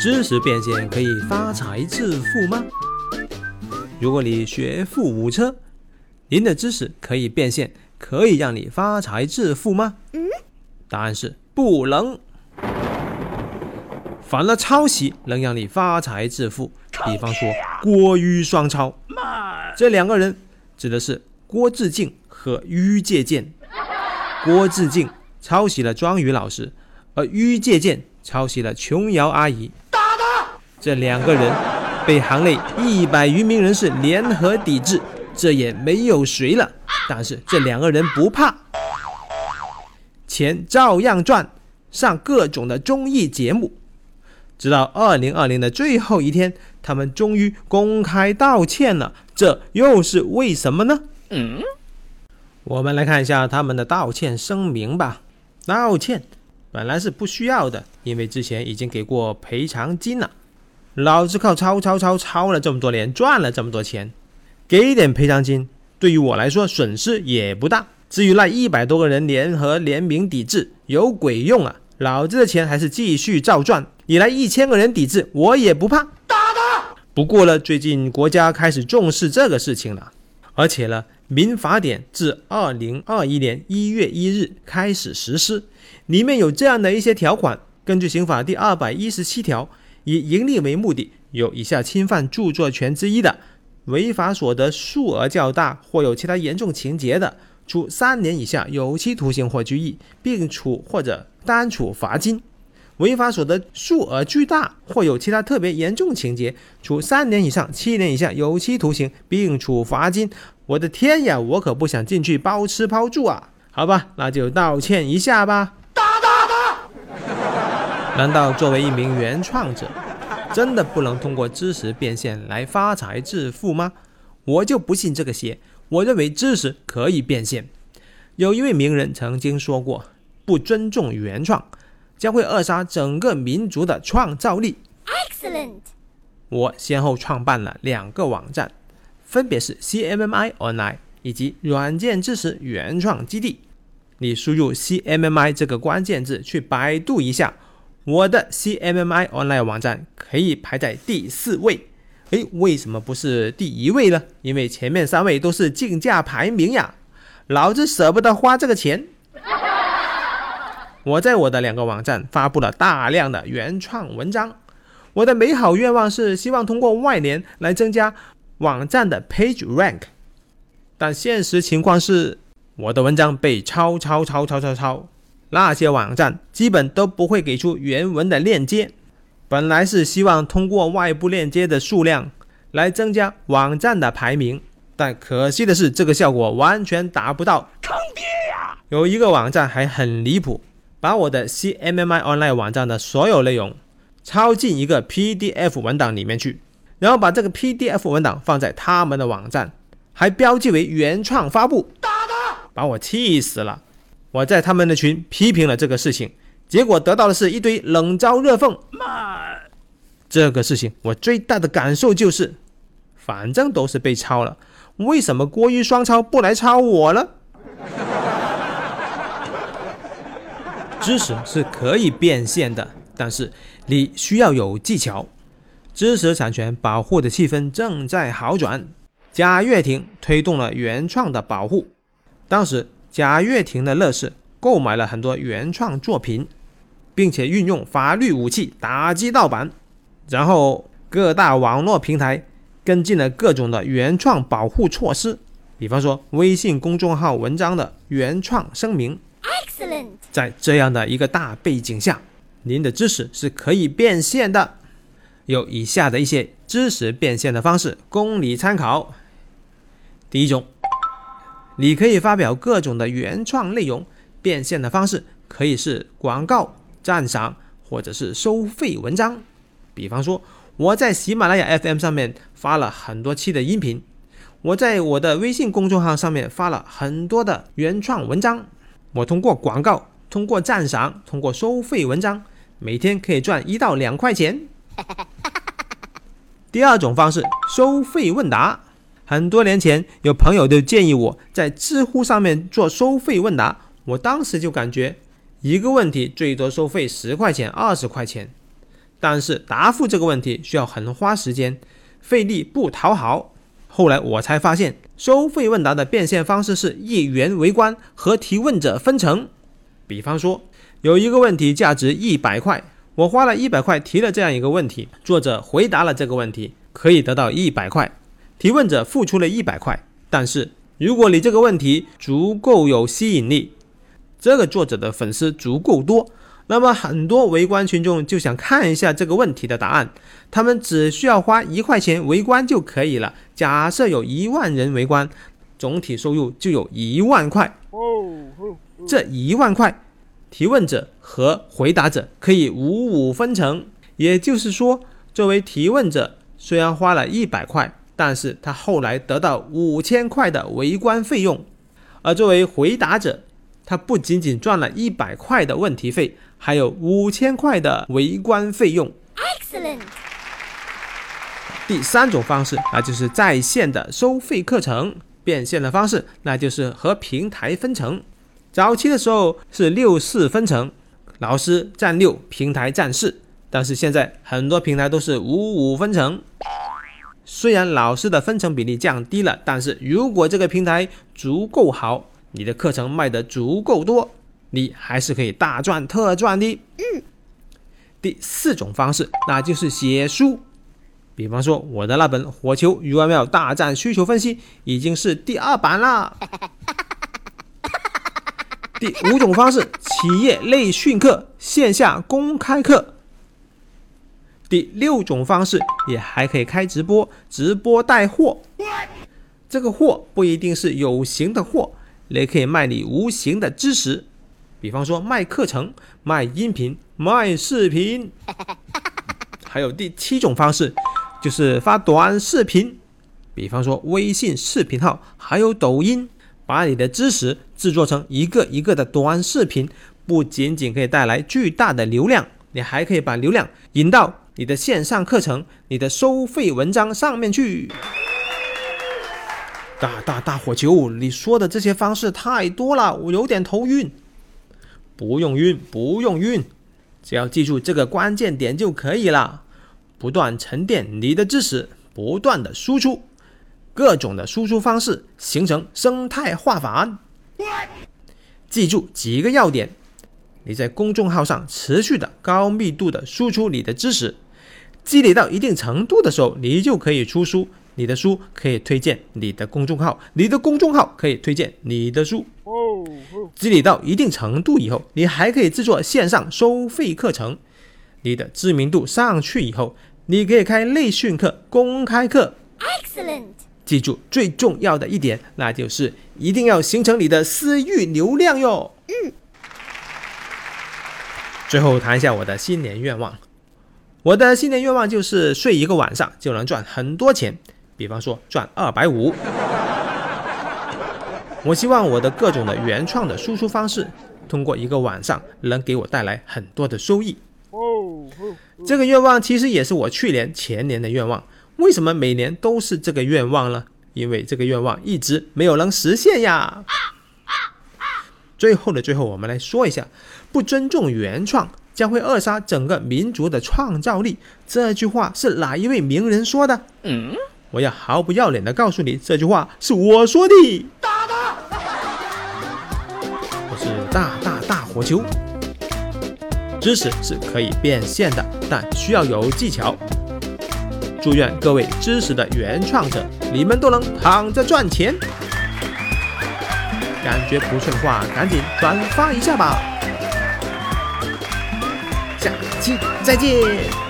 知识变现可以发财致富吗？如果你学富五车，您的知识可以变现，可以让你发财致富吗？答案是不能。反了抄袭能让你发财致富。比方说郭於双抄，这两个人指的是郭志敬和於介健。郭志敬抄袭了庄宇老师，而于借鉴抄袭了琼瑶阿姨。这两个人被行内一百余名人士联合抵制，这也没有谁了。但是这两个人不怕，钱照样赚，上各种的综艺节目。直到二零二零的最后一天，他们终于公开道歉了。这又是为什么呢？嗯，我们来看一下他们的道歉声明吧。道歉本来是不需要的，因为之前已经给过赔偿金了。老子靠抄抄抄抄了这么多年，赚了这么多钱，给点赔偿金，对于我来说损失也不大。至于那一百多个人联合联名抵制，有鬼用啊！老子的钱还是继续照赚。你来一千个人抵制，我也不怕。打他！不过呢，最近国家开始重视这个事情了，而且呢，民法典自二零二一年一月一日开始实施，里面有这样的一些条款。根据刑法第二百一十七条。以盈利为目的，有以下侵犯著作权之一的，违法所得数额较大或有其他严重情节的，处三年以下有期徒刑或拘役，并处或者单处罚金；违法所得数额巨大或有其他特别严重情节，处三年以上七年以下有期徒刑，并处罚金。我的天呀，我可不想进去包吃包住啊！好吧，那就道歉一下吧。难道作为一名原创者，真的不能通过知识变现来发财致富吗？我就不信这个邪！我认为知识可以变现。有一位名人曾经说过：“不尊重原创，将会扼杀整个民族的创造力。” Excellent。我先后创办了两个网站，分别是 CMMI Online 以及软件知识原创基地。你输入 CMMI 这个关键字去百度一下。我的 CMMI Online 网站可以排在第四位，诶，为什么不是第一位呢？因为前面三位都是竞价排名呀，老子舍不得花这个钱。我在我的两个网站发布了大量的原创文章，我的美好愿望是希望通过外联来增加网站的 Page Rank，但现实情况是，我的文章被抄抄抄抄抄抄。那些网站基本都不会给出原文的链接。本来是希望通过外部链接的数量来增加网站的排名，但可惜的是，这个效果完全达不到。坑爹呀！有一个网站还很离谱，把我的 CMMI Online 网站的所有内容抄进一个 PDF 文档里面去，然后把这个 PDF 文档放在他们的网站，还标记为原创发布，打他！把我气死了。我在他们的群批评了这个事情，结果得到的是一堆冷嘲热讽。妈，这个事情我最大的感受就是，反正都是被抄了，为什么郭玉双抄不来抄我呢？知识是可以变现的，但是你需要有技巧。知识产权保护的气氛正在好转，贾跃亭推动了原创的保护，当时。贾跃亭的乐视购买了很多原创作品，并且运用法律武器打击盗版，然后各大网络平台跟进了各种的原创保护措施，比方说微信公众号文章的原创声明。Excellent。在这样的一个大背景下，您的知识是可以变现的。有以下的一些知识变现的方式供你参考。第一种。你可以发表各种的原创内容，变现的方式可以是广告、赞赏，或者是收费文章。比方说，我在喜马拉雅 FM 上面发了很多期的音频，我在我的微信公众号上面发了很多的原创文章。我通过广告、通过赞赏、通过收费文章，每天可以赚一到两块钱。第二种方式，收费问答。很多年前，有朋友就建议我在知乎上面做收费问答，我当时就感觉一个问题最多收费十块钱、二十块钱，但是答复这个问题需要很花时间，费力不讨好。后来我才发现，收费问答的变现方式是一元围观和提问者分成。比方说，有一个问题价值一百块，我花了一百块提了这样一个问题，作者回答了这个问题，可以得到一百块，提问者付出了一百块。但是如果你这个问题足够有吸引力，这个作者的粉丝足够多，那么很多围观群众就想看一下这个问题的答案。他们只需要花一块钱围观就可以了。假设有一万人围观，总体收入就有一万块。这一万块，提问者和回答者可以五五分成。也就是说，作为提问者，虽然花了一百块，但是他后来得到五千块的围观费用；而作为回答者，他不仅仅赚了一百块的问题费，还有五千块的围观费用。Excellent。第三种方式，那就是在线的收费课程变现的方式，那就是和平台分成。早期的时候是六四分成，老师占六，平台占四，但是现在很多平台都是五五分成。虽然老师的分成比例降低了，但是如果这个平台足够好。你的课程卖得足够多，你还是可以大赚特赚的。嗯。第四种方式，那就是写书。比方说，我的那本《火球与外庙大战需求分析》已经是第二版了。第五种方式，企业内训课线下公开课。第六种方式，也还可以开直播，直播带货。这个货不一定是有形的货。也可以卖你无形的知识，比方说卖课程、卖音频、卖视频。还有第七种方式，就是发短视频，比方说微信视频号，还有抖音，把你的知识制作成一个一个的短视频，不仅仅可以带来巨大的流量，你还可以把流量引到你的线上课程、你的收费文章上面去。大大大火球，你说的这些方式太多了，我有点头晕。不用晕，不用晕，只要记住这个关键点就可以了。不断沉淀你的知识，不断的输出，各种的输出方式形成生态化法。记住几个要点：你在公众号上持续的高密度的输出你的知识，积累到一定程度的时候，你就可以出书。你的书可以推荐你的公众号，你的公众号可以推荐你的书。积累到一定程度以后，你还可以制作线上收费课程。你的知名度上去以后，你可以开内训课、公开课。Excellent！记住最重要的一点，那就是一定要形成你的私域流量哟。嗯。最后谈一下我的新年愿望。我的新年愿望就是睡一个晚上就能赚很多钱。比方说赚二百五，我希望我的各种的原创的输出方式，通过一个晚上能给我带来很多的收益。这个愿望其实也是我去年、前年的愿望。为什么每年都是这个愿望呢？因为这个愿望一直没有能实现呀。最后的最后，我们来说一下：不尊重原创将会扼杀整个民族的创造力。这句话是哪一位名人说的？嗯。我要毫不要脸的告诉你，这句话是我说的。打他，我是大大大火球。知识是可以变现的，但需要有技巧。祝愿各位知识的原创者，你们都能躺着赚钱。感觉不顺的话，赶紧转发一下吧。下期再见。